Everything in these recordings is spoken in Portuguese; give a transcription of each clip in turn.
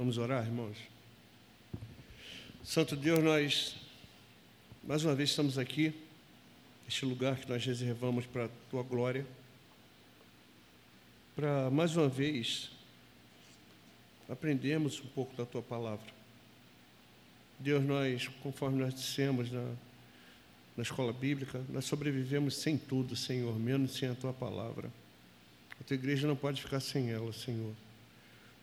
Vamos orar, irmãos? Santo Deus, nós mais uma vez estamos aqui, este lugar que nós reservamos para a tua glória, para mais uma vez aprendermos um pouco da tua palavra. Deus, nós, conforme nós dissemos na, na escola bíblica, nós sobrevivemos sem tudo, Senhor, menos sem a tua palavra. A tua igreja não pode ficar sem ela, Senhor.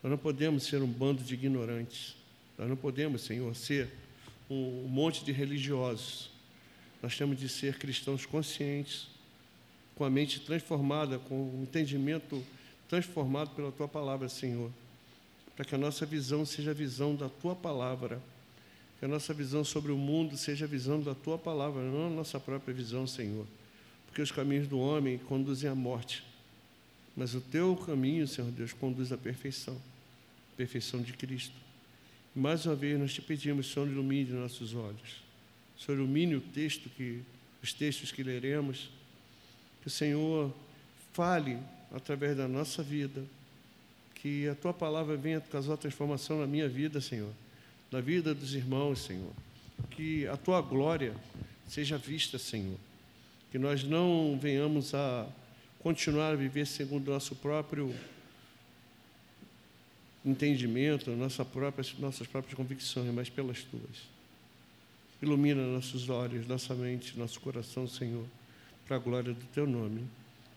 Nós não podemos ser um bando de ignorantes. Nós não podemos, Senhor, ser um monte de religiosos. Nós temos de ser cristãos conscientes, com a mente transformada, com o entendimento transformado pela tua palavra, Senhor. Para que a nossa visão seja a visão da tua palavra. Que a nossa visão sobre o mundo seja a visão da tua palavra, não a nossa própria visão, Senhor. Porque os caminhos do homem conduzem à morte. Mas o teu caminho, Senhor Deus, conduz à perfeição perfeição de Cristo. Mais uma vez nós te pedimos, Senhor, ilumine nossos olhos. Senhor, ilumine o texto que, os textos que leremos. Que o Senhor fale através da nossa vida. Que a tua palavra venha causar transformação na minha vida, Senhor. Na vida dos irmãos, Senhor. Que a tua glória seja vista, Senhor. Que nós não venhamos a continuar a viver segundo o nosso próprio entendimento, nossa própria, nossas próprias convicções, mas pelas tuas. Ilumina nossos olhos, nossa mente, nosso coração, Senhor, para a glória do teu nome,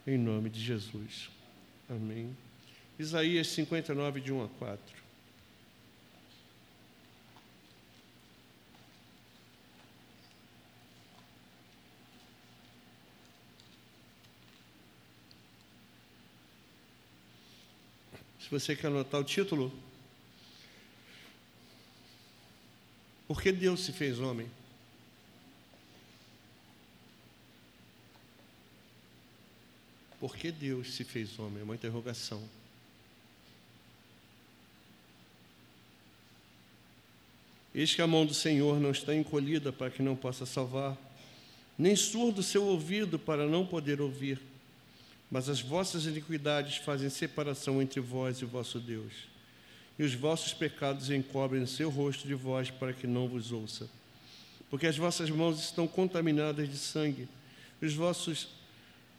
em nome de Jesus. Amém. Isaías 59, de 1 a 4. Se você quer anotar o título. Por que Deus se fez homem? Por que Deus se fez homem? É uma interrogação. Eis que a mão do Senhor não está encolhida para que não possa salvar, nem surdo seu ouvido para não poder ouvir mas as vossas iniquidades fazem separação entre vós e o vosso Deus. E os vossos pecados encobrem o seu rosto de vós para que não vos ouça. Porque as vossas mãos estão contaminadas de sangue, os vossos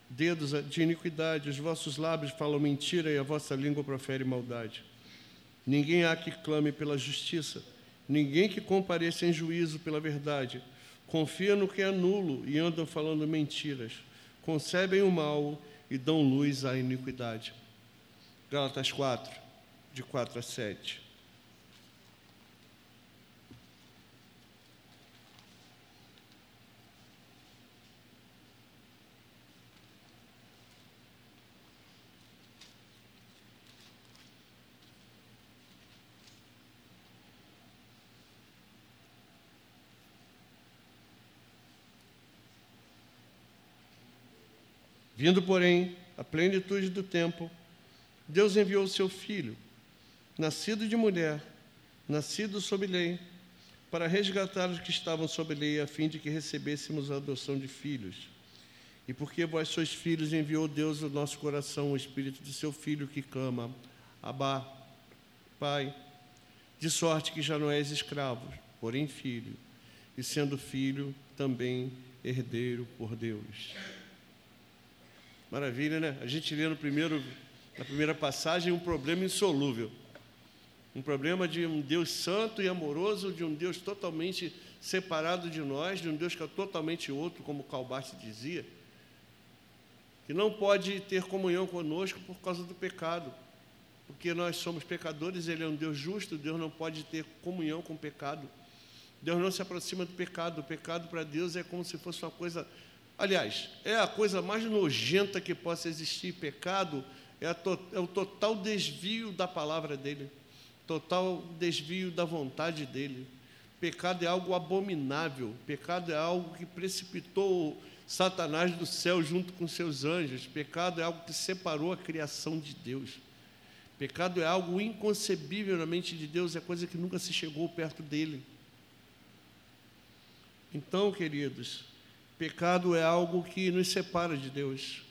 dedos de iniquidade, os vossos lábios falam mentira e a vossa língua profere maldade. Ninguém há que clame pela justiça, ninguém que compareça em juízo pela verdade. Confia no que é nulo e andam falando mentiras. Concebem o mal e dão luz à iniquidade. Gálatas 4, de 4 a 7. Vindo, porém, a plenitude do tempo, Deus enviou o seu filho, nascido de mulher, nascido sob lei, para resgatar os que estavam sob lei, a fim de que recebêssemos a adoção de filhos. E porque vós sois filhos, enviou Deus ao nosso coração o Espírito de seu Filho que clama, Abá, Pai, de sorte que já não és escravo, porém filho, e sendo filho, também herdeiro por Deus. Maravilha, né? A gente lê no primeiro, na primeira passagem um problema insolúvel. Um problema de um Deus santo e amoroso, de um Deus totalmente separado de nós, de um Deus que é totalmente outro, como Calbarte dizia, que não pode ter comunhão conosco por causa do pecado, porque nós somos pecadores, Ele é um Deus justo, Deus não pode ter comunhão com o pecado. Deus não se aproxima do pecado, o pecado para Deus é como se fosse uma coisa Aliás, é a coisa mais nojenta que possa existir. Pecado é, to, é o total desvio da palavra dele, total desvio da vontade dele. Pecado é algo abominável. Pecado é algo que precipitou Satanás do céu junto com seus anjos. Pecado é algo que separou a criação de Deus. Pecado é algo inconcebível na mente de Deus, é coisa que nunca se chegou perto dele. Então, queridos, Pecado é algo que nos separa de Deus.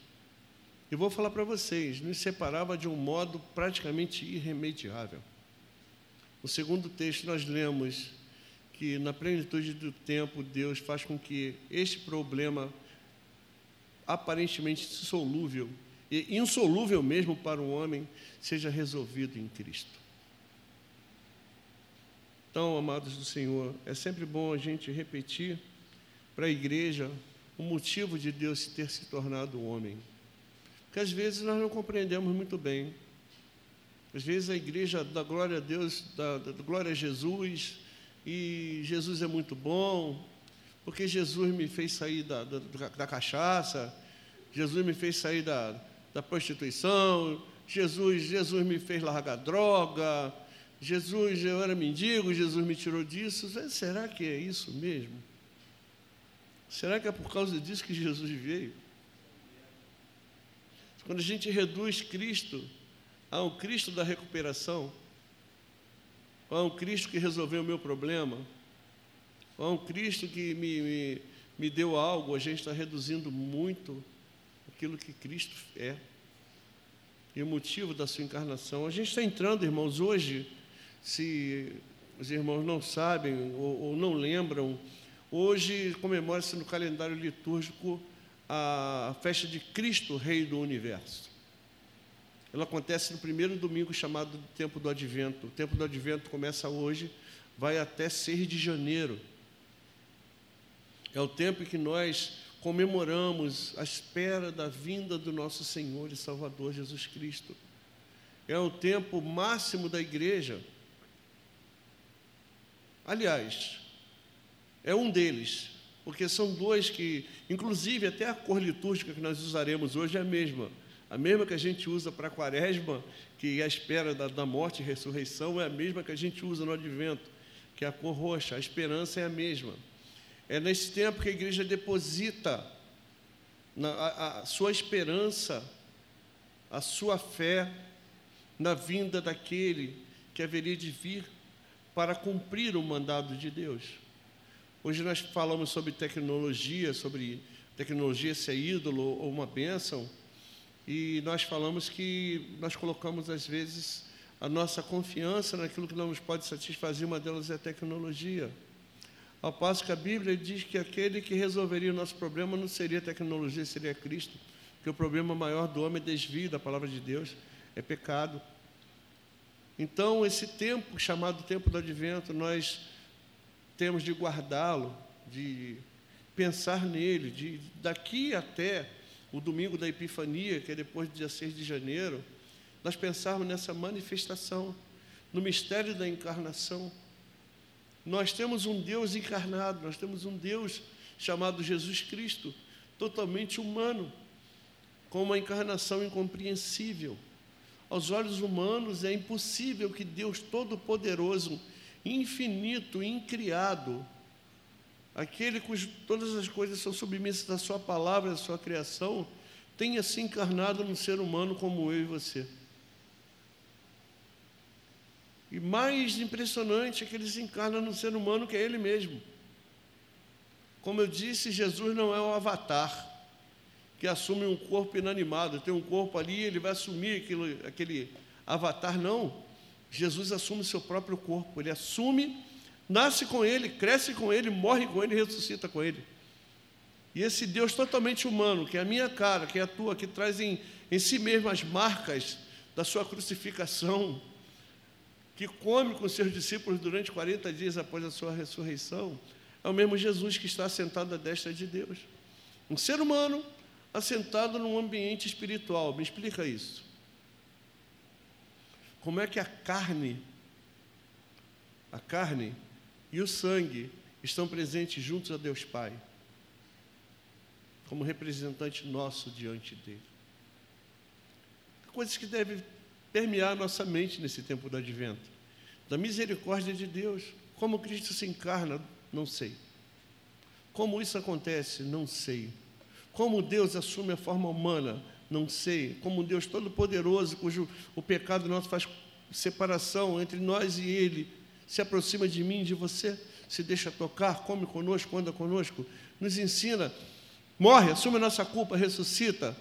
E vou falar para vocês, nos separava de um modo praticamente irremediável. No segundo texto, nós lemos que, na plenitude do tempo, Deus faz com que este problema, aparentemente insolúvel, e insolúvel mesmo para o homem, seja resolvido em Cristo. Então, amados do Senhor, é sempre bom a gente repetir para a igreja o motivo de Deus ter se tornado homem. Porque às vezes nós não compreendemos muito bem. Às vezes a igreja dá glória a Deus, dá, dá glória a Jesus, e Jesus é muito bom, porque Jesus me fez sair da, da, da cachaça, Jesus me fez sair da, da prostituição, Jesus, Jesus me fez largar droga, Jesus, eu era mendigo, Jesus me tirou disso. Será que é isso mesmo? Será que é por causa disso que Jesus veio? Quando a gente reduz Cristo a um Cristo da recuperação, ou a um Cristo que resolveu o meu problema, ou a um Cristo que me, me, me deu algo, a gente está reduzindo muito aquilo que Cristo é. E o motivo da sua encarnação. A gente está entrando, irmãos, hoje, se os irmãos não sabem ou, ou não lembram, Hoje comemora-se no calendário litúrgico a festa de Cristo, Rei do Universo. Ela acontece no primeiro domingo chamado Tempo do Advento. O Tempo do Advento começa hoje, vai até 6 de janeiro. É o tempo em que nós comemoramos a espera da vinda do nosso Senhor e Salvador Jesus Cristo. É o tempo máximo da igreja. Aliás, é um deles, porque são dois que, inclusive, até a cor litúrgica que nós usaremos hoje é a mesma. A mesma que a gente usa para a quaresma, que é a espera da, da morte e ressurreição, é a mesma que a gente usa no advento, que é a cor roxa. A esperança é a mesma. É nesse tempo que a igreja deposita na, a, a sua esperança, a sua fé na vinda daquele que haveria de vir para cumprir o mandado de Deus. Hoje nós falamos sobre tecnologia, sobre tecnologia ser ídolo ou uma bênção, e nós falamos que nós colocamos às vezes a nossa confiança naquilo que não nos pode satisfazer, uma delas é a tecnologia. Ao passo que a Bíblia diz que aquele que resolveria o nosso problema não seria tecnologia, seria Cristo, porque o problema maior do homem é desvio da palavra de Deus, é pecado. Então, esse tempo chamado tempo do advento, nós temos de guardá-lo, de pensar nele, de daqui até o domingo da Epifania, que é depois do dia 6 de janeiro, nós pensarmos nessa manifestação, no mistério da encarnação. Nós temos um Deus encarnado, nós temos um Deus chamado Jesus Cristo, totalmente humano, com uma encarnação incompreensível. Aos olhos humanos é impossível que Deus Todo-Poderoso infinito, incriado, aquele cujo todas as coisas são submissas à sua palavra, à sua criação, tenha se encarnado num ser humano como eu e você. E mais impressionante é que ele se encarna num ser humano que é ele mesmo. Como eu disse, Jesus não é um avatar que assume um corpo inanimado, tem um corpo ali, ele vai assumir aquele, aquele avatar, não. Jesus assume seu próprio corpo, ele assume, nasce com ele, cresce com ele, morre com ele ressuscita com ele. E esse Deus totalmente humano, que é a minha cara, que é a tua, que traz em, em si mesmo as marcas da sua crucificação, que come com seus discípulos durante 40 dias após a sua ressurreição, é o mesmo Jesus que está sentado à destra de Deus. Um ser humano assentado num ambiente espiritual. Me explica isso. Como é que a carne, a carne e o sangue estão presentes juntos a Deus Pai, como representante nosso diante dele. Coisas que devem permear nossa mente nesse tempo do advento. Da misericórdia de Deus. Como Cristo se encarna, não sei. Como isso acontece, não sei. Como Deus assume a forma humana, não sei, como um Deus todo-poderoso, cujo o pecado nosso faz separação entre nós e Ele, se aproxima de mim, de você, se deixa tocar, come conosco, anda conosco, nos ensina, morre, assume a nossa culpa, ressuscita,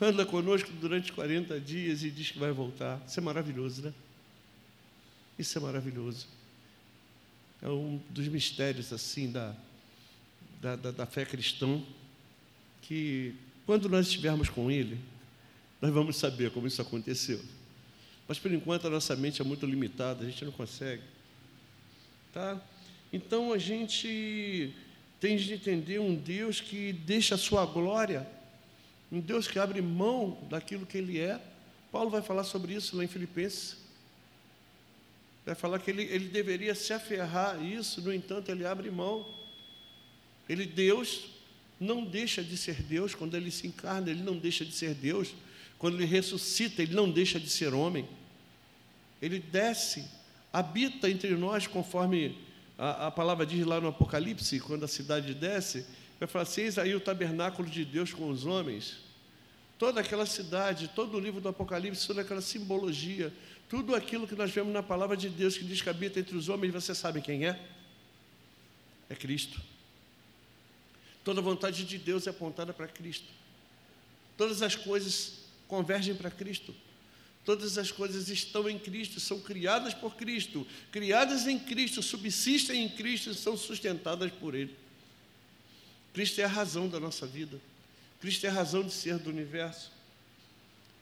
anda conosco durante 40 dias e diz que vai voltar. Isso é maravilhoso, né? Isso é maravilhoso. É um dos mistérios assim da, da, da, da fé cristã, que quando nós estivermos com Ele, nós vamos saber como isso aconteceu. Mas por enquanto a nossa mente é muito limitada, a gente não consegue. Tá? Então a gente tem de entender um Deus que deixa a sua glória, um Deus que abre mão daquilo que Ele é. Paulo vai falar sobre isso lá em Filipenses. Vai falar que ele, ele deveria se aferrar a isso, no entanto, ele abre mão. Ele, Deus, não deixa de ser Deus quando ele se encarna, ele não deixa de ser Deus. Quando ele ressuscita, ele não deixa de ser homem. Ele desce, habita entre nós, conforme a, a palavra diz lá no Apocalipse, quando a cidade desce, vai falar assim: eis aí o tabernáculo de Deus com os homens. Toda aquela cidade, todo o livro do Apocalipse, toda aquela simbologia, tudo aquilo que nós vemos na palavra de Deus que diz que habita entre os homens, você sabe quem é? É Cristo. Toda vontade de Deus é apontada para Cristo. Todas as coisas convergem para Cristo. Todas as coisas estão em Cristo, são criadas por Cristo, criadas em Cristo, subsistem em Cristo e são sustentadas por Ele. Cristo é a razão da nossa vida. Cristo é a razão de ser do universo.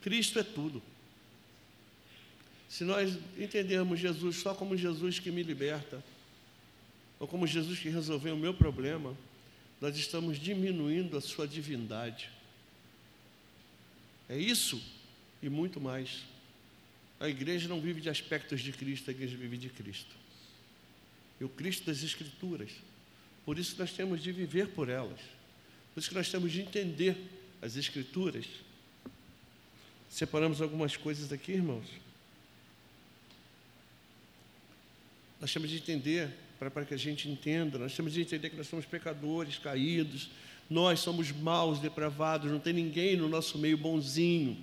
Cristo é tudo. Se nós entendermos Jesus só como Jesus que me liberta, ou como Jesus que resolveu o meu problema, nós estamos diminuindo a sua divindade. É isso e muito mais. A igreja não vive de aspectos de Cristo, a igreja vive de Cristo. E o Cristo das Escrituras. Por isso nós temos de viver por elas. Por isso que nós temos de entender as Escrituras. Separamos algumas coisas aqui, irmãos. Nós temos de entender, para, que a gente entenda, nós temos de entender que nós somos pecadores, caídos, nós somos maus, depravados, não tem ninguém no nosso meio bonzinho.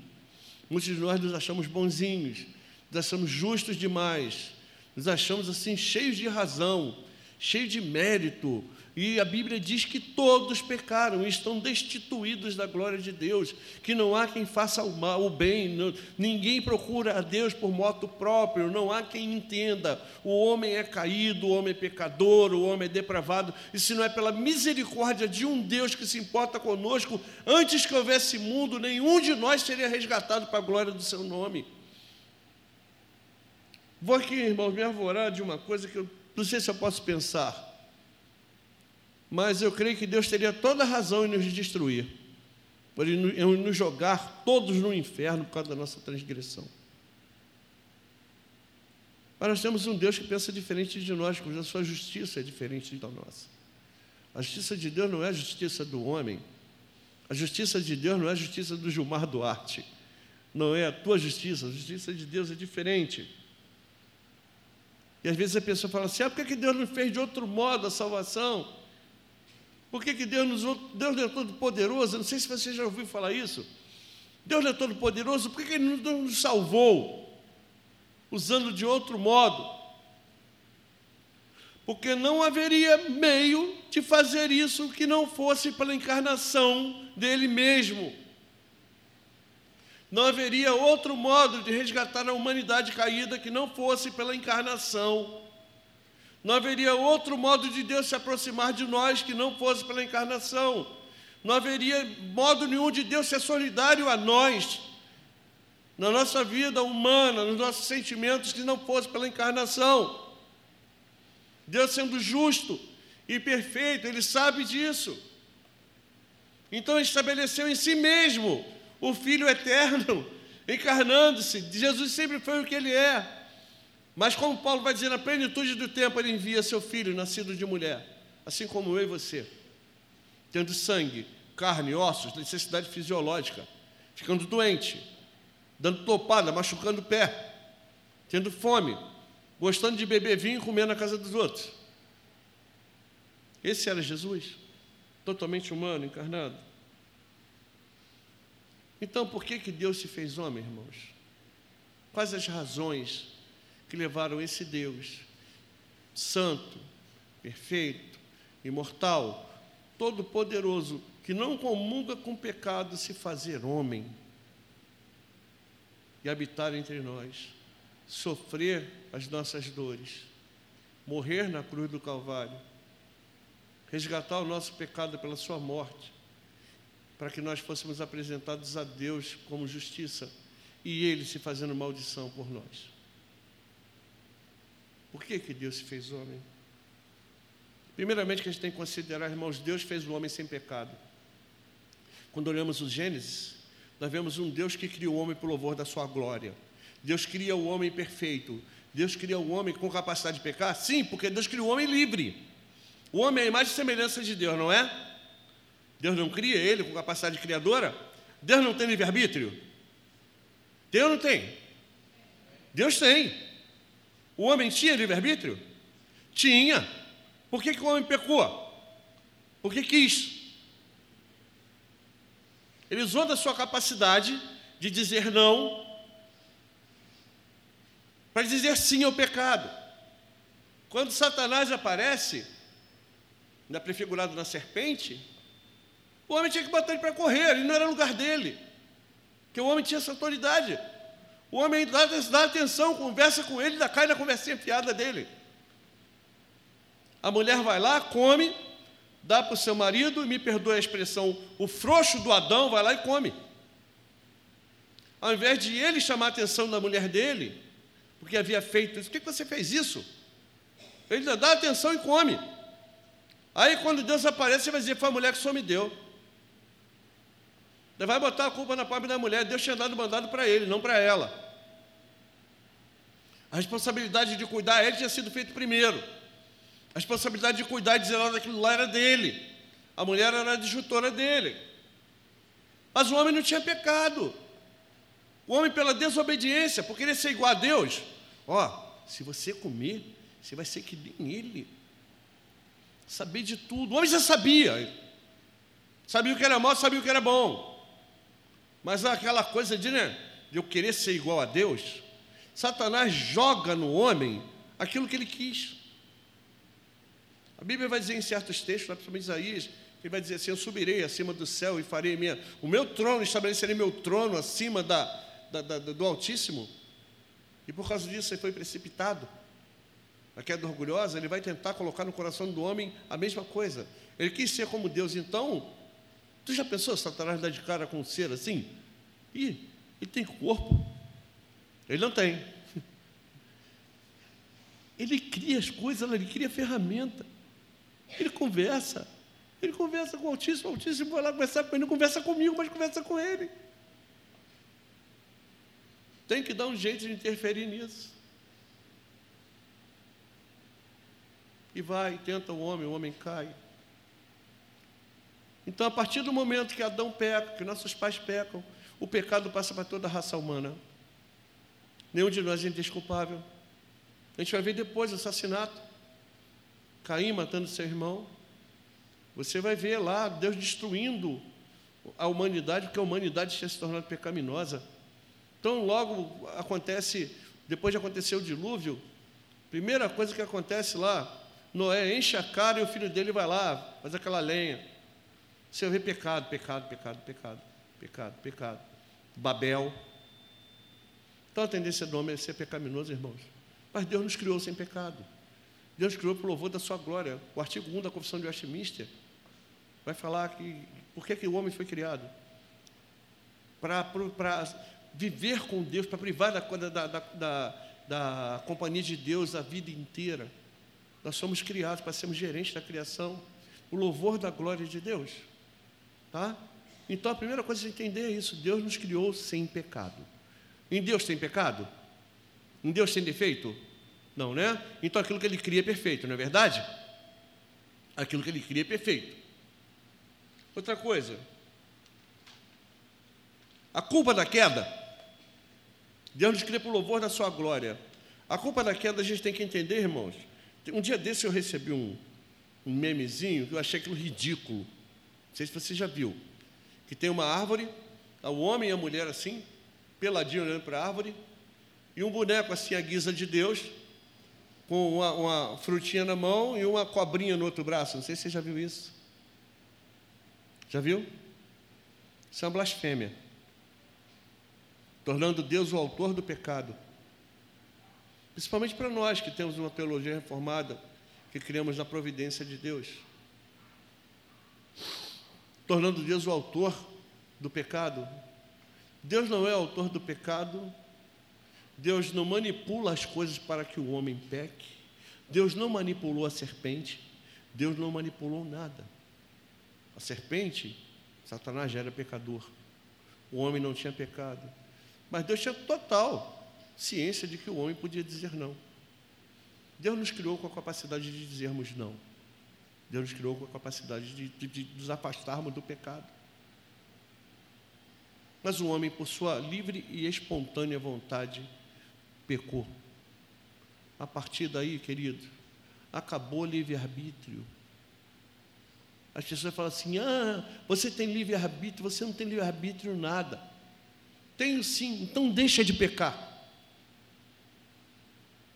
Muitos de nós nos achamos bonzinhos, nos achamos justos demais, nos achamos assim cheios de razão, cheios de mérito, e a Bíblia diz que todos pecaram e estão destituídos da glória de Deus, que não há quem faça o mal, o bem, não, ninguém procura a Deus por moto próprio, não há quem entenda. O homem é caído, o homem é pecador, o homem é depravado, e se não é pela misericórdia de um Deus que se importa conosco, antes que houvesse mundo, nenhum de nós seria resgatado para a glória do seu nome. Vou aqui, irmãos, me arvorar de uma coisa que eu não sei se eu posso pensar mas eu creio que Deus teria toda a razão em nos destruir, por em nos jogar todos no inferno por causa da nossa transgressão. Mas nós temos um Deus que pensa diferente de nós, cuja sua justiça é diferente da nossa. A justiça de Deus não é a justiça do homem. A justiça de Deus não é a justiça do Gilmar Duarte. Não é a tua justiça. A justiça de Deus é diferente. E às vezes a pessoa fala assim: ah, por que Deus não fez de outro modo a salvação? Por que, que Deus nos Deus é todo poderoso? Não sei se você já ouviu falar isso. Deus é todo poderoso, por que, que Ele não nos salvou? Usando de outro modo. Porque não haveria meio de fazer isso que não fosse pela encarnação dele mesmo. Não haveria outro modo de resgatar a humanidade caída que não fosse pela encarnação não haveria outro modo de Deus se aproximar de nós que não fosse pela encarnação. Não haveria modo nenhum de Deus ser solidário a nós, na nossa vida humana, nos nossos sentimentos, que não fosse pela encarnação. Deus sendo justo e perfeito, Ele sabe disso. Então Ele estabeleceu em si mesmo o Filho eterno, encarnando-se. Jesus sempre foi o que Ele é. Mas como Paulo vai dizer, na plenitude do tempo ele envia seu filho, nascido de mulher, assim como eu e você, tendo sangue, carne, ossos, necessidade fisiológica, ficando doente, dando topada, machucando o pé, tendo fome, gostando de beber vinho e comer na casa dos outros. Esse era Jesus, totalmente humano, encarnado. Então, por que, que Deus se fez homem, irmãos? Quais as razões que levaram esse Deus santo, perfeito, imortal, todo-poderoso, que não comunga com pecado, se fazer homem e habitar entre nós, sofrer as nossas dores, morrer na cruz do Calvário, resgatar o nosso pecado pela Sua morte, para que nós fôssemos apresentados a Deus como justiça e Ele se fazendo maldição por nós. Por que, que Deus se fez homem? Primeiramente, que a gente tem que considerar, irmãos, Deus fez o homem sem pecado. Quando olhamos o Gênesis, nós vemos um Deus que criou o homem por louvor da sua glória. Deus cria o homem perfeito. Deus cria o homem com capacidade de pecar? Sim, porque Deus criou o homem livre. O homem é a imagem e semelhança de Deus, não é? Deus não cria ele com capacidade criadora? Deus não tem livre-arbítrio? Deus não tem. Deus tem. O homem tinha livre-arbítrio? Tinha. Por que, que o homem pecou? Porque quis. Ele usou da sua capacidade de dizer não para dizer sim ao pecado. Quando Satanás aparece, ainda prefigurado na serpente, o homem tinha que botar ele para correr, ele não era lugar dele, porque o homem tinha essa autoridade. O homem dá, dá atenção, conversa com ele, dá cai na conversinha fiada dele. A mulher vai lá, come, dá para o seu marido, e me perdoa a expressão, o frouxo do Adão vai lá e come. Ao invés de ele chamar a atenção da mulher dele, porque havia feito isso, por que você fez isso? Ele dá atenção e come. Aí quando Deus aparece, você vai dizer, foi a mulher que só me deu. Vai botar a culpa na pobre da mulher, Deus tinha dado mandado para ele, não para ela. A responsabilidade de cuidar ele tinha sido feita primeiro. A responsabilidade de cuidar e dizer lá daquilo lá era dele. A mulher era a adjutora dele. Mas o homem não tinha pecado. O homem, pela desobediência, por querer ser igual a Deus, ó, se você comer, você vai ser que nem ele. Saber de tudo. O homem já sabia. Sabia o que era mal, sabia o que era bom. Mas aquela coisa de, né, de eu querer ser igual a Deus, Satanás joga no homem aquilo que ele quis. A Bíblia vai dizer em certos textos, principalmente Isaías, ele vai dizer assim: Eu subirei acima do céu e farei minha, o meu trono, estabelecerei meu trono acima da, da, da, do Altíssimo. E por causa disso ele foi precipitado. A queda orgulhosa, ele vai tentar colocar no coração do homem a mesma coisa. Ele quis ser como Deus, então, tu já pensou Satanás dar de cara com um ser assim? Ih, ele tem corpo. Ele não tem. Ele cria as coisas, ele cria ferramenta. Ele conversa. Ele conversa com o Altíssimo, o Altíssimo vai lá conversar com ele, não conversa comigo, mas conversa com ele. Tem que dar um jeito de interferir nisso. E vai, tenta o homem, o homem cai. Então, a partir do momento que Adão peca, que nossos pais pecam, o pecado passa para toda a raça humana. Nenhum de nós é indesculpável. A gente vai ver depois o assassinato. Caim matando seu irmão. Você vai ver lá Deus destruindo a humanidade, porque a humanidade tinha se tornado pecaminosa. Então, logo acontece, depois de acontecer o dilúvio, primeira coisa que acontece lá, Noé enche a cara e o filho dele vai lá, faz aquela lenha. Você vê pecado, pecado, pecado, pecado, pecado, pecado. Babel. Então a tendência do homem é ser pecaminoso, irmãos. Mas Deus nos criou sem pecado. Deus criou para o louvor da sua glória. O artigo 1 da Confissão de Westminster vai falar que por que, que o homem foi criado? Para, para viver com Deus, para privar da, da, da, da, companhia de Deus a vida inteira. Nós somos criados para sermos gerentes da criação, o louvor da glória de Deus. Tá? Então a primeira coisa é entender é isso: Deus nos criou sem pecado. Em Deus tem pecado? Em Deus tem defeito? Não, né? Então aquilo que ele cria é perfeito, não é verdade? Aquilo que ele cria é perfeito. Outra coisa, a culpa da queda, Deus nos cria para o louvor da sua glória. A culpa da queda a gente tem que entender, irmãos. Um dia desse eu recebi um, um memezinho que eu achei aquilo ridículo. Não sei se você já viu. Que tem uma árvore, o homem e a mulher assim, peladinho olhando para a árvore, e um boneco assim à guisa de Deus, com uma, uma, frutinha na mão e uma cobrinha no outro braço. Não sei se você já viu isso. Já viu? Isso é uma blasfêmia. Tornando Deus o autor do pecado. Principalmente para nós que temos uma teologia reformada, que criamos na providência de Deus. Tornando Deus o autor do pecado. Deus não é autor do pecado, Deus não manipula as coisas para que o homem peque, Deus não manipulou a serpente, Deus não manipulou nada. A serpente, Satanás já era pecador, o homem não tinha pecado, mas Deus tinha total ciência de que o homem podia dizer não. Deus nos criou com a capacidade de dizermos não. Deus nos criou com a capacidade de, de, de nos afastarmos do pecado. Mas o homem, por sua livre e espontânea vontade, pecou. A partir daí, querido, acabou o livre-arbítrio. As pessoas falam assim: ah, você tem livre-arbítrio, você não tem livre-arbítrio nada. Tenho sim, então deixa de pecar.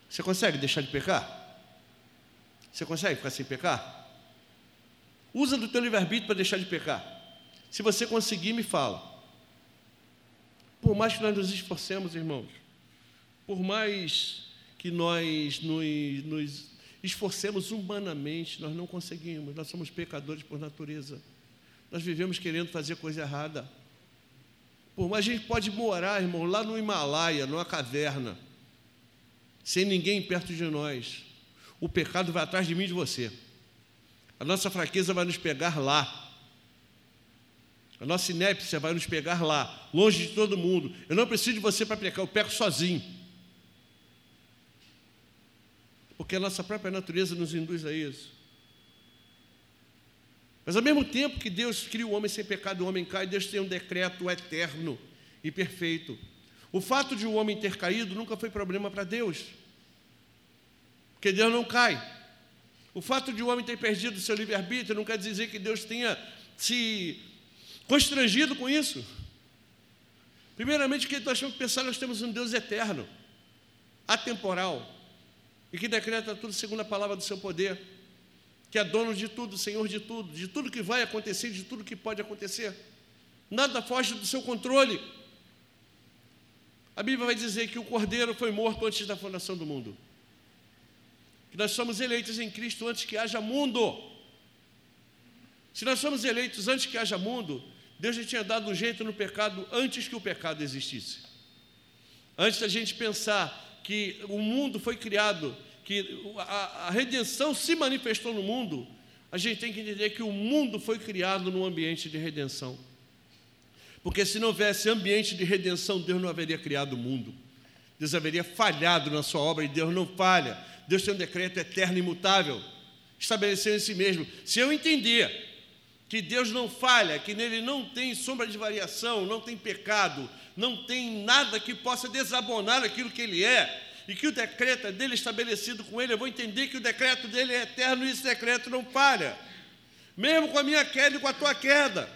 Você consegue deixar de pecar? Você consegue ficar sem pecar? Usa do teu livre-arbítrio para deixar de pecar. Se você conseguir, me fala. Por mais que nós nos esforcemos, irmãos, por mais que nós nos, nos esforcemos humanamente, nós não conseguimos, nós somos pecadores por natureza. Nós vivemos querendo fazer coisa errada. Por mais a gente pode morar, irmão, lá no Himalaia, numa caverna, sem ninguém perto de nós. O pecado vai atrás de mim e de você. A nossa fraqueza vai nos pegar lá. A nossa inépcia vai nos pegar lá, longe de todo mundo. Eu não preciso de você para pecar, eu peco sozinho. Porque a nossa própria natureza nos induz a isso. Mas ao mesmo tempo que Deus cria o homem sem pecado, o homem cai, Deus tem um decreto eterno e perfeito. O fato de o homem ter caído nunca foi problema para Deus. Porque Deus não cai. O fato de o homem ter perdido seu livre-arbítrio não quer dizer que Deus tenha se constrangido com isso. Primeiramente, que nós temos que pensar, nós temos um Deus eterno, atemporal, e que decreta tudo segundo a palavra do seu poder, que é dono de tudo, Senhor de tudo, de tudo que vai acontecer, de tudo que pode acontecer. Nada foge do seu controle. A Bíblia vai dizer que o cordeiro foi morto antes da fundação do mundo. Que nós somos eleitos em Cristo antes que haja mundo. Se nós somos eleitos antes que haja mundo, Deus já tinha dado um jeito no pecado antes que o pecado existisse. Antes da gente pensar que o mundo foi criado, que a, a redenção se manifestou no mundo, a gente tem que entender que o mundo foi criado num ambiente de redenção. Porque se não houvesse ambiente de redenção, Deus não haveria criado o mundo. Deus haveria falhado na sua obra e Deus não falha. Deus tem um decreto eterno e imutável, estabeleceu em si mesmo. Se eu entender que Deus não falha, que nele não tem sombra de variação, não tem pecado, não tem nada que possa desabonar aquilo que ele é, e que o decreto é dele estabelecido com ele, eu vou entender que o decreto dele é eterno e esse decreto não falha. Mesmo com a minha queda e com a tua queda,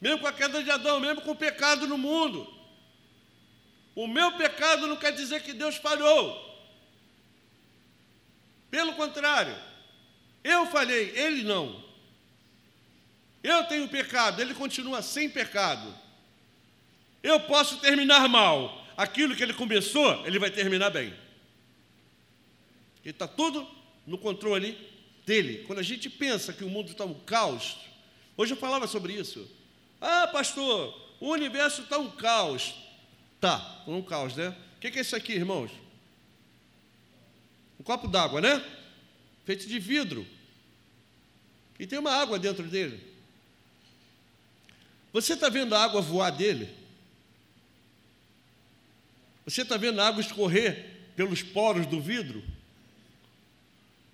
mesmo com a queda de Adão, mesmo com o pecado no mundo. O meu pecado não quer dizer que Deus falhou. Pelo contrário, eu falhei, ele não. Eu tenho pecado, ele continua sem pecado. Eu posso terminar mal. Aquilo que ele começou, ele vai terminar bem. Ele está tudo no controle dele. Quando a gente pensa que o mundo está um caos, hoje eu falava sobre isso. Ah, pastor, o universo está um caos. Tá, um caos, né? O que é isso aqui, irmãos? Um copo d'água, né? Feito de vidro. E tem uma água dentro dele. Você está vendo a água voar dele? Você está vendo a água escorrer pelos poros do vidro?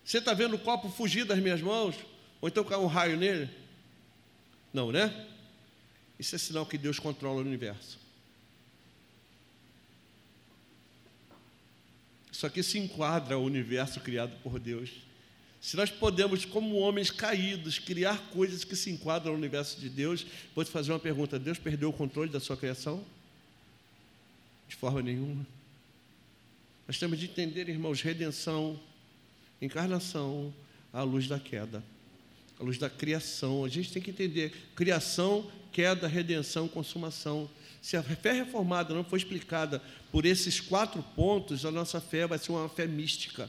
Você está vendo o copo fugir das minhas mãos? Ou então cair um raio nele? Não, né? Isso é sinal que Deus controla o universo. Isso aqui se enquadra ao universo criado por Deus. Se nós podemos, como homens caídos, criar coisas que se enquadram no universo de Deus, vou te fazer uma pergunta: Deus perdeu o controle da sua criação? De forma nenhuma. Nós temos de entender, irmãos, redenção, encarnação, à luz da queda, à luz da criação. A gente tem que entender criação, queda, redenção, consumação. Se a fé reformada não for explicada por esses quatro pontos, a nossa fé vai ser uma fé mística.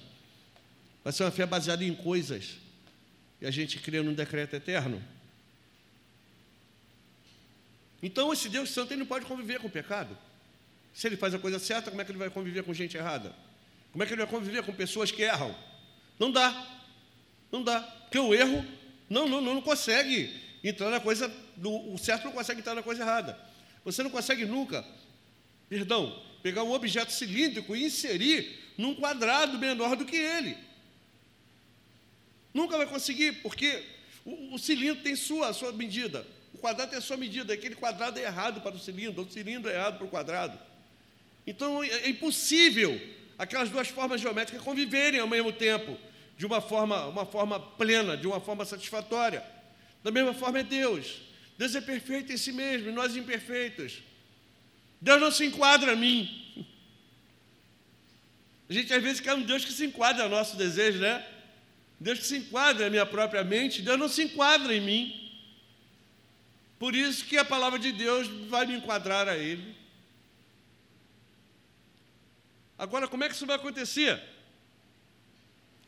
Vai ser uma fé baseada em coisas. E a gente crê num decreto eterno. Então, esse Deus Santo ele não pode conviver com o pecado. Se ele faz a coisa certa, como é que ele vai conviver com gente errada? Como é que ele vai conviver com pessoas que erram? Não dá. Não dá. Porque o erro não, não, não consegue entrar na coisa. o certo não consegue entrar na coisa errada. Você não consegue nunca, perdão, pegar um objeto cilíndrico e inserir num quadrado menor do que ele. Nunca vai conseguir, porque o, o cilindro tem sua, sua medida. O quadrado tem a sua medida. Aquele quadrado é errado para o cilindro, o cilindro é errado para o quadrado. Então é, é impossível aquelas duas formas geométricas conviverem ao mesmo tempo, de uma forma, uma forma plena, de uma forma satisfatória. Da mesma forma é Deus. Deus é perfeito em si mesmo, e nós imperfeitos. Deus não se enquadra em mim. A gente às vezes quer um Deus que se enquadra ao nosso desejo, né? Deus se enquadra na minha própria mente, Deus não se enquadra em mim. Por isso que a palavra de Deus vai me enquadrar a Ele. Agora, como é que isso vai acontecer?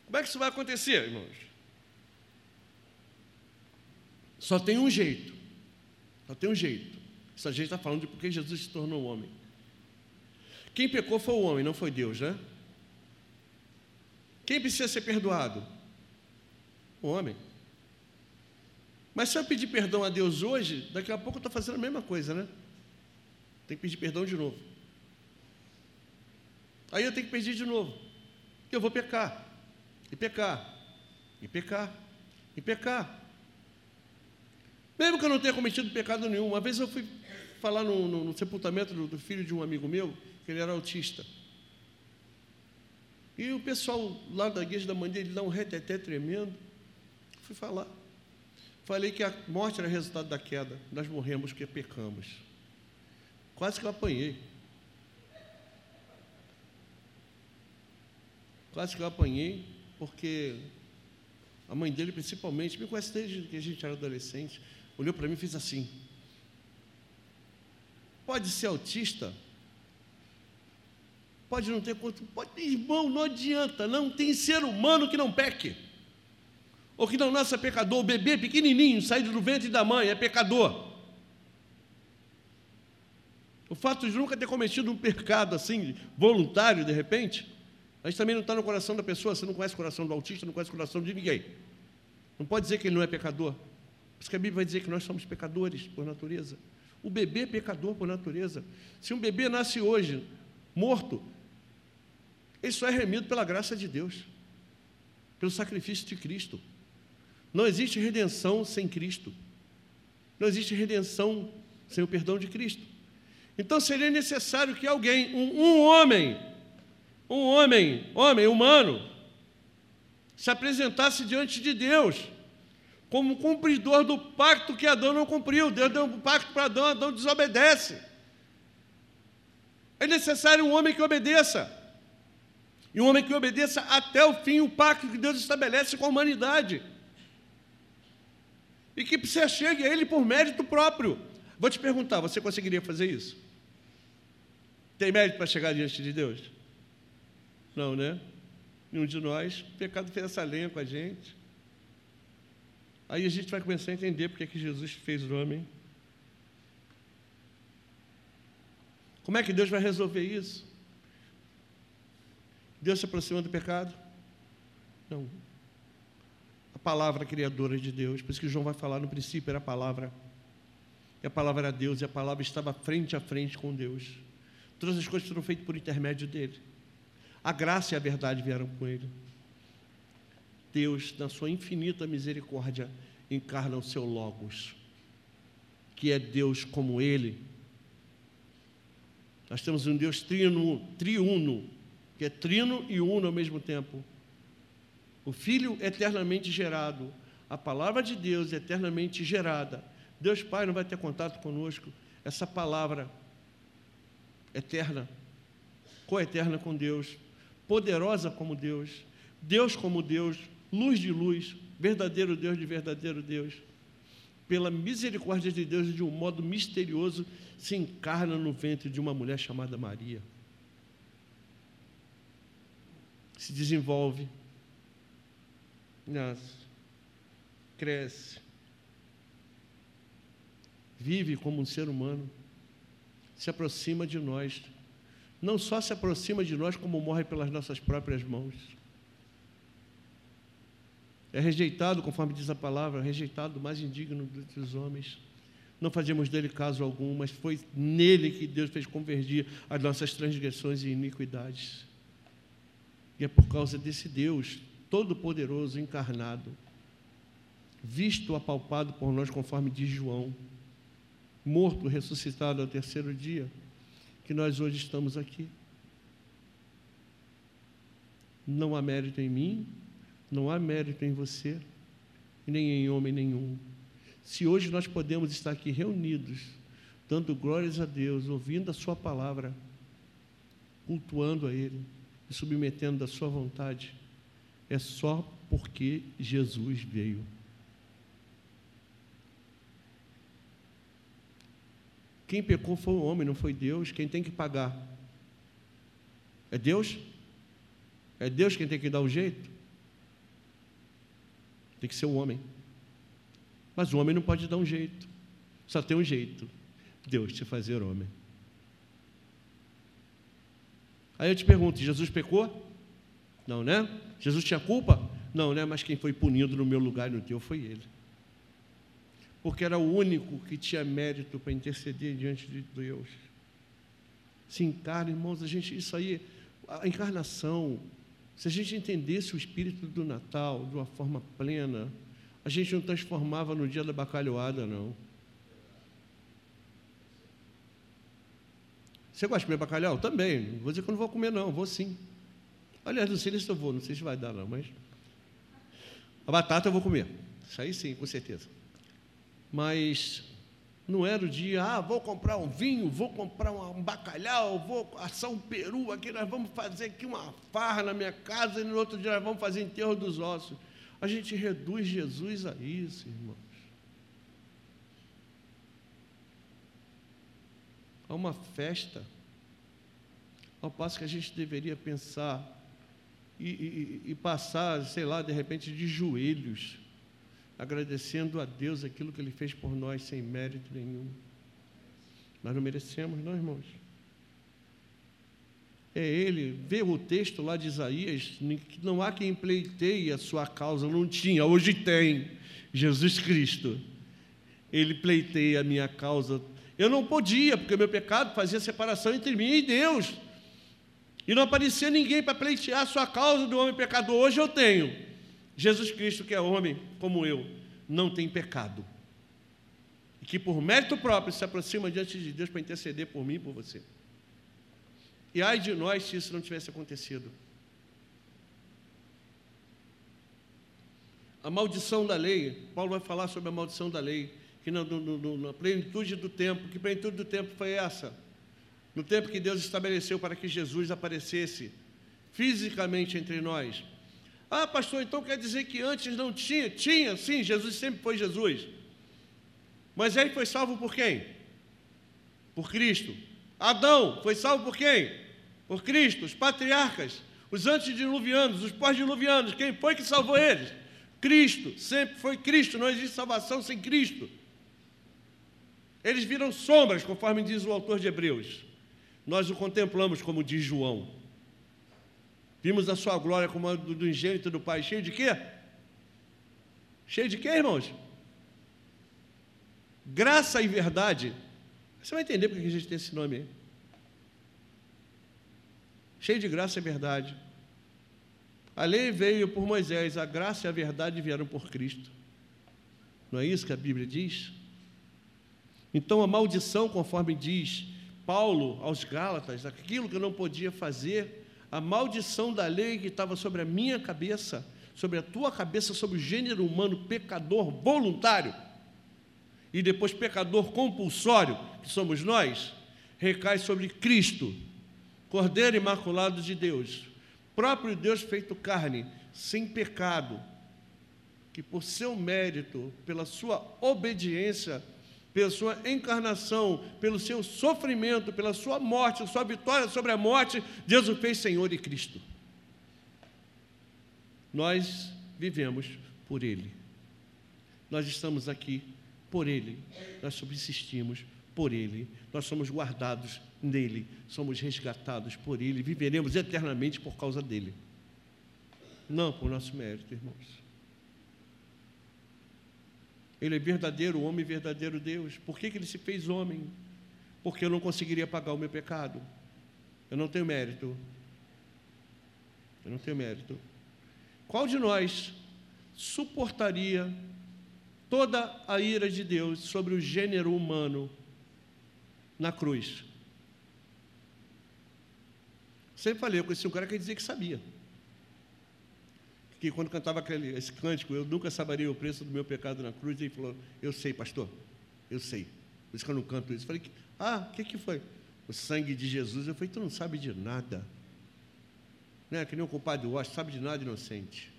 Como é que isso vai acontecer, irmãos? Só tem um jeito. Só tem um jeito. Isso a gente está falando de porque Jesus se tornou homem. Quem pecou foi o homem, não foi Deus, né? Quem precisa ser perdoado? Homem. Mas se eu pedir perdão a Deus hoje, daqui a pouco eu estou fazendo a mesma coisa, né? Tem que pedir perdão de novo. Aí eu tenho que pedir de novo. Eu vou pecar. E pecar. E pecar. E pecar. Mesmo que eu não tenha cometido pecado nenhum. Uma vez eu fui falar no, no, no sepultamento do, do, filho de um amigo meu, que ele era autista. E o pessoal lá da igreja da mãe dele dá um reteté tremendo. Fui falar. Falei que a morte era resultado da queda. Nós morremos porque pecamos. Quase que eu apanhei. Quase que eu apanhei, porque a mãe dele, principalmente, me conhece desde que a gente era adolescente, olhou para mim e fez assim: Pode ser autista? Pode não ter quanto. Pode, irmão, não adianta, não tem ser humano que não peque. Ou que não nasça pecador. O bebê pequenininho, saído do ventre da mãe, é pecador. O fato de nunca ter cometido um pecado assim, voluntário, de repente, mas também não está no coração da pessoa, você não conhece o coração do autista, não conhece o coração de ninguém. Não pode dizer que ele não é pecador. Por isso que a Bíblia vai dizer que nós somos pecadores por natureza. O bebê é pecador por natureza. Se um bebê nasce hoje, morto, ele só é remido pela graça de Deus, pelo sacrifício de Cristo. Não existe redenção sem Cristo. Não existe redenção sem o perdão de Cristo. Então seria necessário que alguém, um, um homem, um homem, homem humano, se apresentasse diante de Deus como cumpridor do pacto que Adão não cumpriu. Deus deu um pacto para Adão, Adão desobedece. É necessário um homem que obedeça. E um homem que obedeça até o fim o pacto que Deus estabelece com a humanidade. E que você chegue a Ele por mérito próprio. Vou te perguntar: você conseguiria fazer isso? Tem mérito para chegar diante de Deus? Não, né? Nenhum de nós. O pecado fez essa lenha com a gente. Aí a gente vai começar a entender porque é que Jesus fez o homem. Como é que Deus vai resolver isso? Deus se aproxima do pecado? Não. Palavra criadora de Deus, por isso que João vai falar no princípio era a palavra. E a palavra era Deus, e a palavra estava frente a frente com Deus. Todas as coisas foram feitas por intermédio dele. A graça e a verdade vieram com ele. Deus, na sua infinita misericórdia, encarna o seu Logos, que é Deus como Ele. Nós temos um Deus trino, triuno, que é trino e uno ao mesmo tempo. O Filho eternamente gerado, a palavra de Deus eternamente gerada. Deus Pai não vai ter contato conosco. Essa palavra eterna, coeterna com Deus, poderosa como Deus, Deus como Deus, luz de luz, verdadeiro Deus de verdadeiro Deus. pela misericórdia de Deus, de um modo misterioso, se encarna no ventre de uma mulher chamada Maria. Se desenvolve, nasce, cresce, vive como um ser humano, se aproxima de nós. Não só se aproxima de nós, como morre pelas nossas próprias mãos. É rejeitado, conforme diz a palavra, rejeitado, mais indigno dos homens. Não fazemos dele caso algum, mas foi nele que Deus fez convergir as nossas transgressões e iniquidades. E é por causa desse Deus todo-poderoso, encarnado, visto, apalpado por nós, conforme diz João, morto, ressuscitado ao terceiro dia, que nós hoje estamos aqui. Não há mérito em mim, não há mérito em você, nem em homem nenhum. Se hoje nós podemos estar aqui reunidos, dando glórias a Deus, ouvindo a Sua palavra, cultuando a Ele e submetendo da Sua vontade, é só porque Jesus veio. Quem pecou foi o homem, não foi Deus. Quem tem que pagar? É Deus? É Deus quem tem que dar o jeito? Tem que ser o homem. Mas o homem não pode dar um jeito. Só tem um jeito: Deus te fazer homem. Aí eu te pergunto: Jesus pecou? Não, né? Jesus tinha culpa? Não, né? Mas quem foi punido no meu lugar e no teu foi ele porque era o único que tinha mérito para interceder diante de Deus. Se encarna, irmãos, a gente, isso aí, a encarnação, se a gente entendesse o espírito do Natal de uma forma plena, a gente não transformava no dia da bacalhoada, não. Você gosta de comer bacalhau? Também. Vou dizer que eu não vou comer, não, vou sim. Aliás, não sei se eu vou, não sei se vai dar, não, mas. A batata eu vou comer. Isso aí sim, com certeza mas não era o dia, ah, vou comprar um vinho, vou comprar um bacalhau, vou assar um peru aqui, nós vamos fazer aqui uma farra na minha casa e no outro dia nós vamos fazer enterro dos ossos. A gente reduz Jesus a isso, irmãos. A uma festa, ao passo que a gente deveria pensar e, e, passar, sei lá, de repente, de joelhos agradecendo a Deus aquilo que Ele fez por nós sem mérito nenhum. Nós não merecemos, não, irmãos. É Ele, vê o texto lá de Isaías, que não há quem pleiteie a sua causa, não tinha, hoje tem. Jesus Cristo. Ele pleiteia a minha causa. Eu não podia, porque meu pecado fazia separação entre mim e Deus. E não aparecia ninguém para pleitear a sua causa do homem pecador. Hoje eu tenho. Jesus Cristo, que é homem como eu, não tem pecado. E que por mérito próprio se aproxima diante de Deus para interceder por mim e por você. E ai de nós se isso não tivesse acontecido. A maldição da lei, Paulo vai falar sobre a maldição da lei, que na, no, no, na plenitude do tempo, que plenitude do tempo foi essa? No tempo que Deus estabeleceu para que Jesus aparecesse fisicamente entre nós, ah, pastor, então quer dizer que antes não tinha? Tinha, sim, Jesus sempre foi Jesus. Mas ele foi salvo por quem? Por Cristo. Adão foi salvo por quem? Por Cristo. Os patriarcas, os antediluvianos, os pós-diluvianos, quem foi que salvou eles? Cristo. Sempre foi Cristo. Não existe salvação sem Cristo. Eles viram sombras, conforme diz o autor de Hebreus. Nós o contemplamos, como diz João. Vimos a sua glória como a do, ingênito do Pai. Cheio de quê? Cheio de quê, irmãos? Graça e verdade. Você vai entender porque a gente tem esse nome aí. Cheio de graça e verdade. A lei veio por Moisés, a graça e a verdade vieram por Cristo. Não é isso que a Bíblia diz? Então a maldição, conforme diz Paulo aos Gálatas, aquilo que eu não podia fazer, a maldição da lei que estava sobre a minha cabeça, sobre a tua cabeça, sobre o gênero humano pecador voluntário e depois pecador compulsório, que somos nós, recai sobre Cristo, Cordeiro Imaculado de Deus, próprio Deus feito carne, sem pecado, que por seu mérito, pela sua obediência, pela sua encarnação, pelo seu sofrimento, pela sua morte, sua vitória sobre a morte, Deus o fez Senhor e Cristo. Nós vivemos por Ele. Nós estamos aqui por Ele. Nós subsistimos por Ele. Nós somos guardados nele, somos resgatados por Ele, viveremos eternamente por causa dele. Não por nosso mérito, irmãos. Ele é verdadeiro homem verdadeiro Deus. Por que, que ele se fez homem? Porque eu não conseguiria pagar o meu pecado. Eu não tenho mérito. Eu não tenho mérito. Qual de nós suportaria toda a ira de Deus sobre o gênero humano na cruz? Sempre falei, eu conheci um cara que dizia que sabia que quando cantava aquele, esse cântico, eu nunca saberia o preço do meu pecado na cruz, ele falou, eu sei, pastor, eu sei. Por isso que eu não canto isso. Eu falei, ah, o que, que foi? O sangue de Jesus. Eu falei, tu não sabe de nada. Não é que nem o compadre Washington, sabe de nada inocente.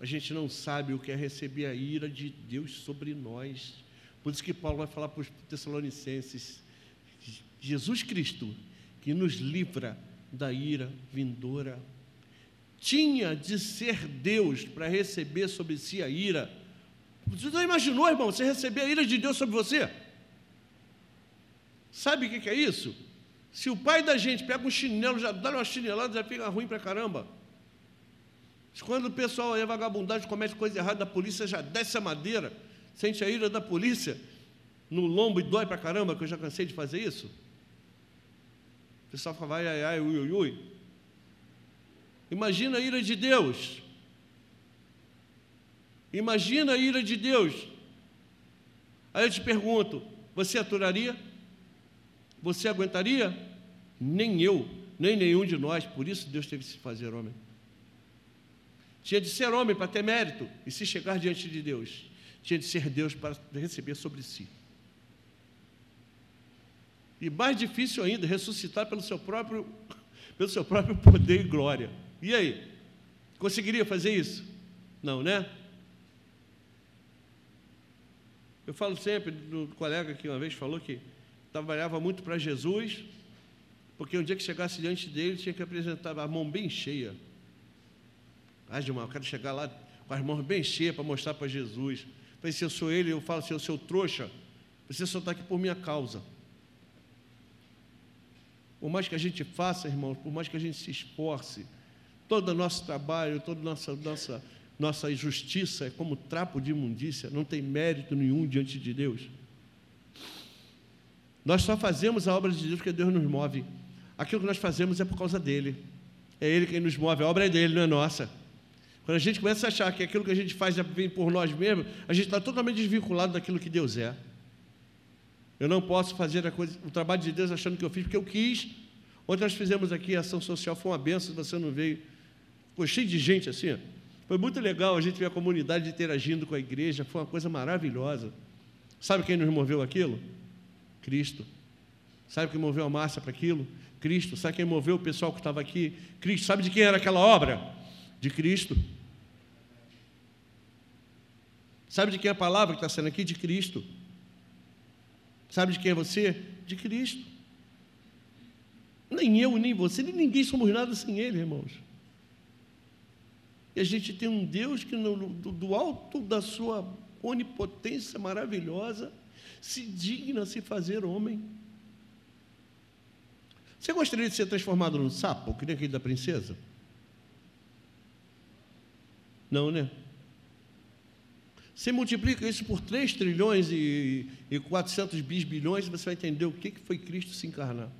A gente não sabe o que é receber a ira de Deus sobre nós. Por isso que Paulo vai falar para os Tessalonicenses: Jesus Cristo, que nos livra da ira vindoura tinha de ser Deus para receber sobre si a ira. Você já imaginou, irmão, você receber a ira de Deus sobre você? Sabe o que é isso? Se o pai da gente pega um chinelo, já dá uma chinelada, já fica ruim para caramba. Quando o pessoal é vagabundagem, comete coisa errada, a polícia já desce a madeira, sente a ira da polícia no lombo e dói para caramba, que eu já cansei de fazer isso. O pessoal fala, ai, ai, ai, ui, ui, ui. Imagina a ira de Deus. Imagina a ira de Deus. Aí eu te pergunto: você aturaria? Você aguentaria? Nem eu, nem nenhum de nós, por isso Deus teve que se fazer homem. Tinha de ser homem para ter mérito e se chegar diante de Deus, tinha de ser Deus para receber sobre si. E mais difícil ainda, ressuscitar pelo seu próprio, pelo seu próprio poder e glória. E aí? Conseguiria fazer isso? Não, né? Eu falo sempre do colega que uma vez falou que trabalhava muito para Jesus, porque um dia que chegasse diante dele tinha que apresentar a mão bem cheia. Ah, Gilmar, eu quero chegar lá com as mãos bem cheias para mostrar para Jesus. Falei, se eu sou ele, eu falo assim, eu sou trouxa, você só está aqui por minha causa. Por mais que a gente faça, irmãos, por mais que a gente se esforce, Todo o nosso trabalho, toda a nossa, nossa, nossa justiça é como trapo de imundícia, não tem mérito nenhum diante de Deus. Nós só fazemos a obra de Deus porque Deus nos move. Aquilo que nós fazemos é por causa dele. É Ele quem nos move, a obra é dele, não é nossa. Quando a gente começa a achar que aquilo que a gente faz é por nós mesmos, a gente está totalmente desvinculado daquilo que Deus é. Eu não posso fazer coisa, o trabalho de Deus achando que eu fiz porque eu quis. Ontem nós fizemos aqui a ação social, foi uma benção, você não veio. Cheio de gente assim. Foi muito legal a gente ver a comunidade interagindo com a igreja, foi uma coisa maravilhosa. Sabe quem nos moveu aquilo? Cristo. Sabe quem moveu a massa para aquilo? Cristo. Sabe quem moveu o pessoal que estava aqui? Cristo. Sabe de quem era aquela obra? De Cristo. Sabe de quem é a palavra que está sendo aqui? De Cristo. Sabe de quem é você? De Cristo. Nem eu, nem você, nem ninguém somos nada sem Ele, irmãos. E a gente tem um Deus que, no, do, do alto da sua onipotência maravilhosa, se digna a se fazer homem. Você gostaria de ser transformado num sapo, que nem aquele da princesa? Não, né? Você multiplica isso por 3 trilhões e, e 400 bis bilhões, você vai entender o que foi Cristo se encarnar.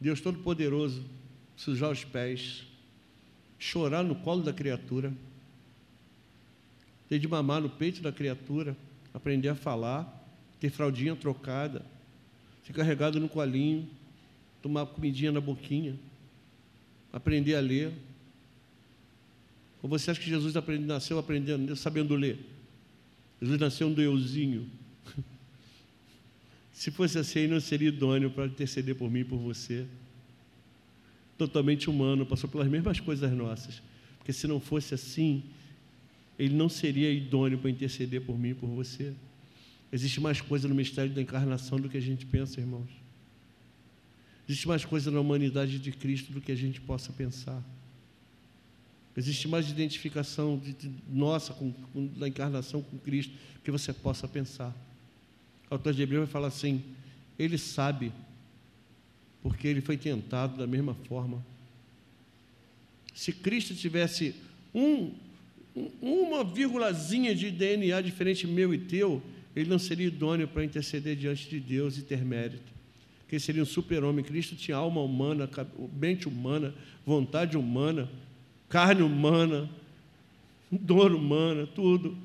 Deus Todo-Poderoso sujar os pés, chorar no colo da criatura, ter de mamar no peito da criatura, aprender a falar, ter fraldinha trocada, ser carregado no colinho, tomar comidinha na boquinha, aprender a ler. Ou você acha que Jesus aprende, nasceu aprendendo, sabendo ler? Jesus nasceu um deusinho. Se fosse assim, não seria idôneo para interceder por mim e por você. Totalmente humano, passou pelas mesmas coisas nossas. Porque se não fosse assim, ele não seria idôneo para interceder por mim e por você. Existe mais coisa no mistério da encarnação do que a gente pensa, irmãos. Existe mais coisa na humanidade de Cristo do que a gente possa pensar. Existe mais identificação de, de, nossa com, com, da encarnação com Cristo que você possa pensar. O autor de Hebreu vai falar assim: ele sabe, porque ele foi tentado da mesma forma. Se Cristo tivesse um, uma vírgulazinha de DNA diferente meu e teu, ele não seria idôneo para interceder diante de Deus e ter mérito. Que seria um super-homem. Cristo tinha alma humana, mente humana, vontade humana, carne humana, dor humana, tudo.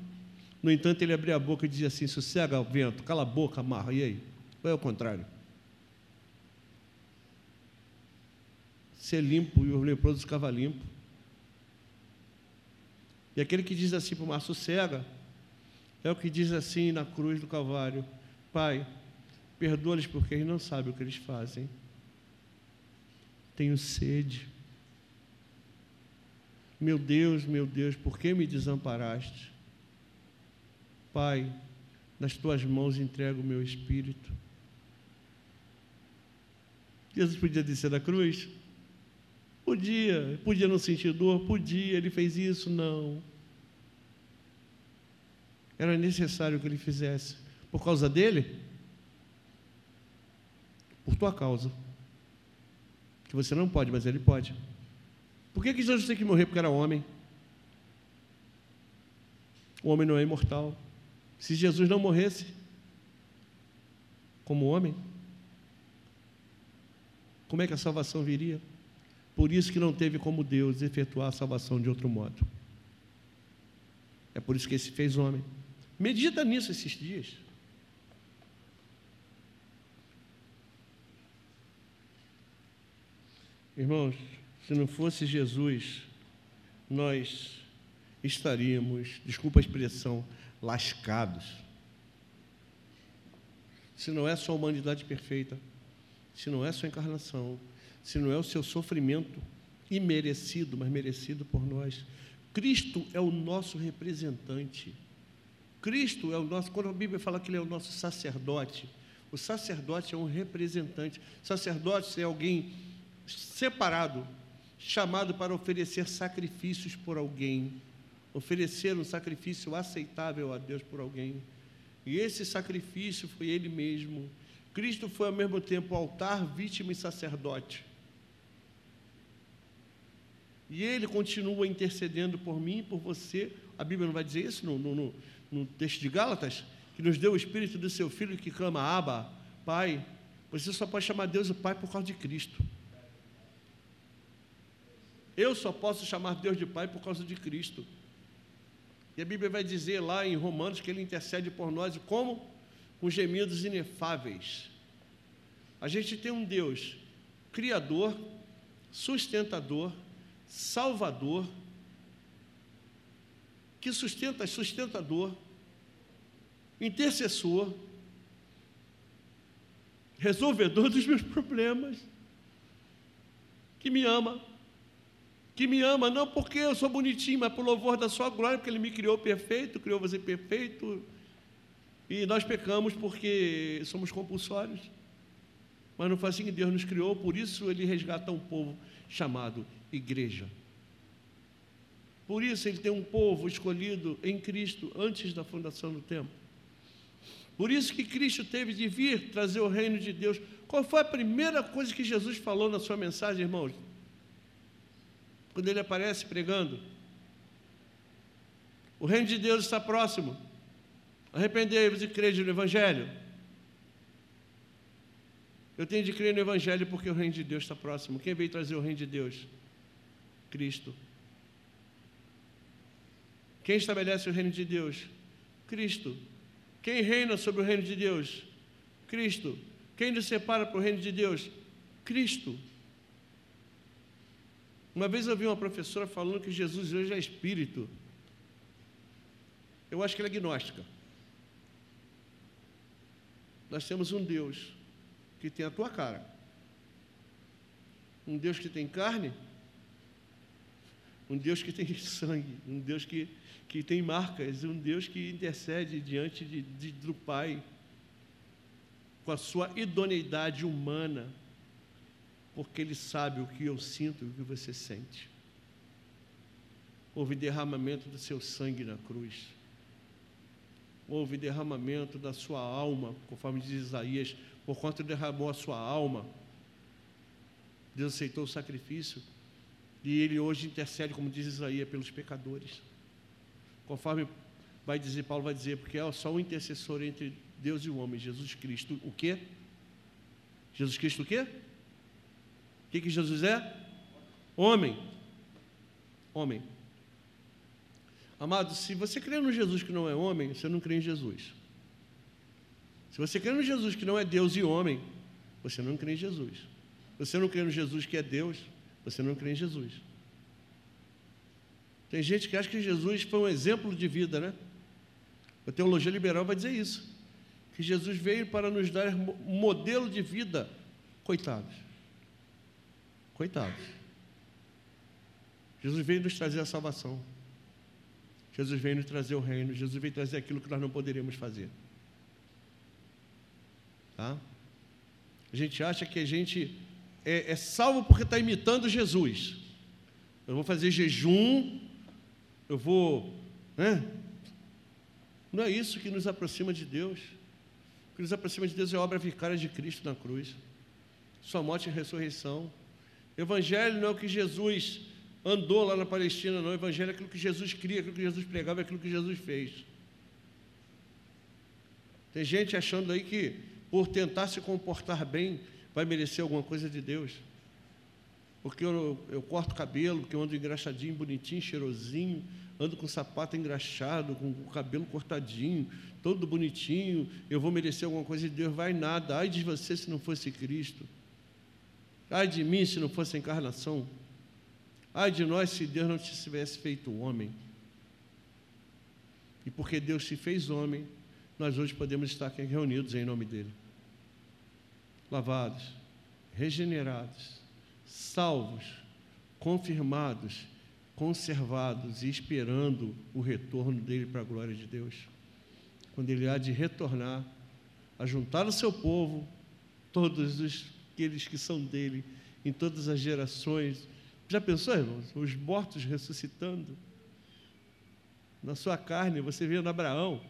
No entanto, ele abria a boca e dizia assim: sossega o vento, cala a boca, amarra. E aí? Ou é o contrário? Ser limpo e o leproso ficava limpo. E aquele que diz assim para o mar, sossega, é o que diz assim na cruz do Calvário: Pai, perdoa-lhes porque eles não sabem o que eles fazem. Tenho sede. Meu Deus, meu Deus, por que me desamparaste? Pai, nas tuas mãos entrego o meu espírito. Jesus podia descer da cruz? Podia. Podia não sentir dor? Podia. Ele fez isso? Não. Era necessário que ele fizesse. Por causa dele? Por tua causa. Que você não pode, mas ele pode. Por que, que Jesus tem que morrer? Porque era homem. O homem não é imortal. Se Jesus não morresse como homem, como é que a salvação viria? Por isso que não teve como Deus efetuar a salvação de outro modo. É por isso que ele se fez homem. Medita nisso esses dias. Irmãos, se não fosse Jesus, nós estaríamos, desculpa a expressão, lascados. Se não é sua humanidade perfeita, se não é sua encarnação, se não é o seu sofrimento imerecido, mas merecido por nós. Cristo é o nosso representante. Cristo é o nosso, quando a Bíblia fala que ele é o nosso sacerdote, o sacerdote é um representante. Sacerdote é alguém separado, chamado para oferecer sacrifícios por alguém, oferecer um sacrifício aceitável a Deus por alguém. E esse sacrifício foi ele mesmo. Cristo foi ao mesmo tempo altar, vítima e sacerdote. E ele continua intercedendo por mim e por você. A Bíblia não vai dizer isso no, no, no texto de Gálatas, que nos deu o Espírito do seu Filho que clama, Abba, Pai. Você só pode chamar Deus o Pai por causa de Cristo. Eu só posso chamar Deus de Pai por causa de Cristo. E a Bíblia vai dizer lá em Romanos que Ele intercede por nós como? Com gemidos inefáveis. A gente tem um Deus criador, sustentador, salvador, que sustenta, sustentador, intercessor, resolvedor dos meus problemas, que me ama, que me ama não porque eu sou bonitinho, mas por louvor da sua glória, porque ele me criou perfeito, criou você perfeito, e nós pecamos porque somos compulsórios. Mas não foi assim que Deus nos criou, por isso ele resgata um povo chamado igreja. Por isso ele tem um povo escolhido em Cristo antes da fundação do tempo. Por isso que Cristo teve de vir trazer o reino de Deus. Qual foi a primeira coisa que Jesus falou na sua mensagem, irmãos? Quando ele aparece pregando. O reino de Deus está próximo. Arrependei-vos e crede no Evangelho. Eu tenho de crer no Evangelho porque o reino de Deus está próximo. Quem veio trazer o reino de Deus? Cristo. Quem estabelece o reino de Deus? Cristo. Quem reina sobre o reino de Deus? Cristo. Quem nos separa para o reino de Deus? Cristo. Uma vez eu vi uma professora falando que Jesus hoje é espírito. Eu acho que ela é agnóstica. Nós temos um Deus que tem a tua cara. Um Deus que tem carne? Um Deus que tem sangue, um Deus que, que tem marcas, um Deus que intercede diante de, de, do Pai com a sua idoneidade humana, porque Ele sabe o que eu sinto e o que você sente. Houve derramamento do seu sangue na cruz. Houve derramamento da sua alma, conforme diz Isaías, por quanto derramou a sua alma. Deus aceitou o sacrifício e ele hoje intercede, como diz Isaías, pelos pecadores. Conforme vai dizer, Paulo vai dizer, porque é só um intercessor entre Deus e o homem, Jesus Cristo. O quê? Jesus Cristo o quê? O que, que Jesus é? Homem. Homem. Amado, se você crê no Jesus que não é homem, você não crê em Jesus. Se você crê no Jesus que não é Deus e homem, você não crê em Jesus. Você não crê no Jesus que é Deus, você não crê em Jesus. Tem gente que acha que Jesus foi um exemplo de vida, né? A teologia liberal vai dizer isso. Que Jesus veio para nos dar um modelo de vida. Coitados. Coitados. Jesus veio nos trazer a salvação. Jesus veio nos trazer o reino. Jesus veio trazer aquilo que nós não poderíamos fazer. Tá? A gente acha que a gente é, é salvo porque está imitando Jesus. Eu vou fazer jejum, eu vou. Né? Não é isso que nos aproxima de Deus. O que nos aproxima de Deus é a obra vicária de Cristo na cruz, Sua morte e ressurreição. Evangelho não é o que Jesus andou lá na Palestina, não. Evangelho é aquilo que Jesus cria, aquilo que Jesus pregava, aquilo que Jesus fez. Tem gente achando aí que, por tentar se comportar bem, vai merecer alguma coisa de Deus. Porque eu, eu corto cabelo, porque eu ando engraxadinho, bonitinho, cheirosinho, ando com sapato engraxado, com o cabelo cortadinho, todo bonitinho, eu vou merecer alguma coisa de Deus. Vai nada. Ai de você se não fosse Cristo. Ai de mim se não fosse a encarnação. Ai de nós se Deus não tivesse feito homem. E porque Deus se fez homem, nós hoje podemos estar aqui reunidos em nome dele lavados, regenerados, salvos, confirmados, conservados e esperando o retorno dele para a glória de Deus. Quando ele há de retornar, a juntar o seu povo, todos os, aqueles que são dele, em todas as gerações. Já pensou, irmãos? Os mortos ressuscitando. Na sua carne, você vendo Abraão,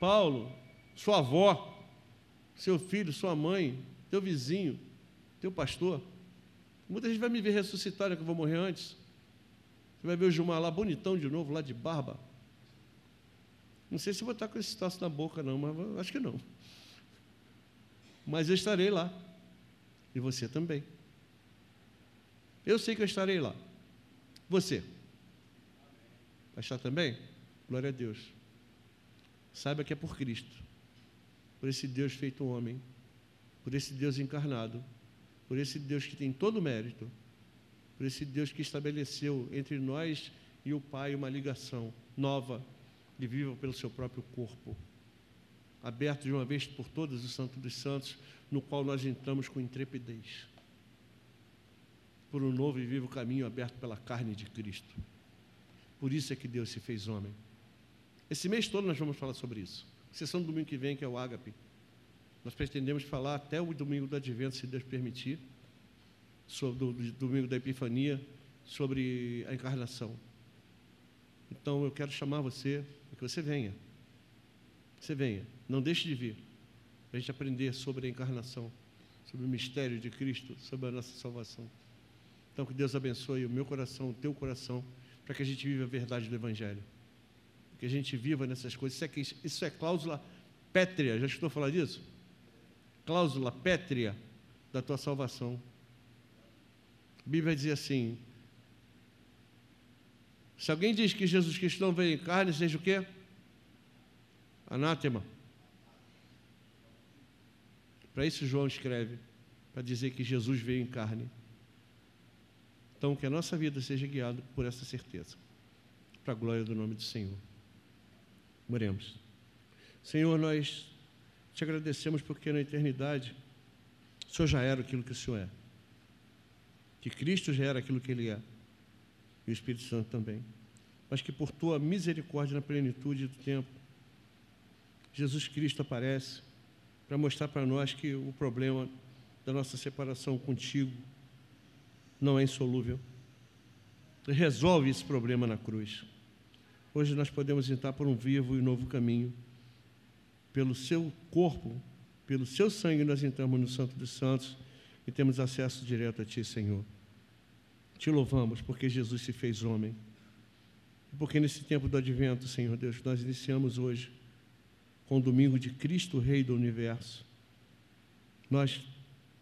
Paulo, sua avó, seu filho, sua mãe, teu vizinho, teu pastor. Muita gente vai me ver ressuscitar, né, que eu vou morrer antes. Você vai ver o Gilmar lá bonitão de novo, lá de barba. Não sei se vou estar com esse taço na boca, não, mas acho que não. Mas eu estarei lá. E você também. Eu sei que eu estarei lá. Você. Vai estar também? Glória a Deus. Saiba que é por Cristo por esse Deus feito homem, por esse Deus encarnado, por esse Deus que tem todo o mérito, por esse Deus que estabeleceu entre nós e o Pai uma ligação nova e viva pelo seu próprio corpo, aberto de uma vez por todas o Santo dos Santos, no qual nós entramos com intrepidez, por um novo e vivo caminho aberto pela carne de Cristo. Por isso é que Deus se fez homem. Esse mês todo nós vamos falar sobre isso sessão do domingo que vem, que é o Ágape. Nós pretendemos falar até o domingo do Advento, se Deus permitir, sobre o domingo da Epifania, sobre a encarnação. Então eu quero chamar você, para que você venha. Você venha, não deixe de vir, para a gente aprender sobre a encarnação, sobre o mistério de Cristo, sobre a nossa salvação. Então que Deus abençoe o meu coração, o teu coração, para que a gente viva a verdade do Evangelho que a gente viva nessas coisas. Isso é, isso é cláusula pétrea, já estou falando disso? Cláusula pétrea da tua salvação. A Bíblia diz assim: se alguém diz que Jesus Cristo não veio em carne, seja o quê? Anátema. Para isso João escreve, para dizer que Jesus veio em carne. Então, que a nossa vida seja guiada por essa certeza, para a glória do nome do Senhor. Oremos. Senhor, nós te agradecemos porque na eternidade o Senhor já era aquilo que o Senhor é. que Cristo já era aquilo que Ele é, e o Espírito Santo também, mas que por tua misericórdia na plenitude do tempo, Jesus Cristo aparece para mostrar para nós que o problema da nossa separação contigo não é insolúvel. Resolve esse problema na cruz. Hoje nós podemos entrar por um vivo e novo caminho. Pelo seu corpo, pelo seu sangue, nós entramos no Santo dos Santos e temos acesso direto a Ti, Senhor. Te louvamos porque Jesus se fez homem. Porque nesse tempo do advento, Senhor Deus, nós iniciamos hoje com o domingo de Cristo, Rei do Universo. Nós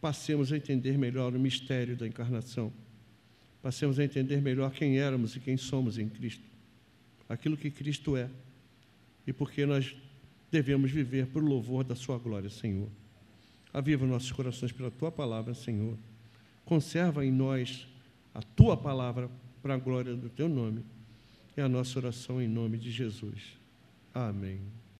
passemos a entender melhor o mistério da encarnação. Passemos a entender melhor quem éramos e quem somos em Cristo. Aquilo que Cristo é. E porque nós devemos viver por louvor da Sua glória, Senhor. Aviva nossos corações pela Tua palavra, Senhor. Conserva em nós a Tua palavra para a glória do Teu nome. É a nossa oração em nome de Jesus. Amém.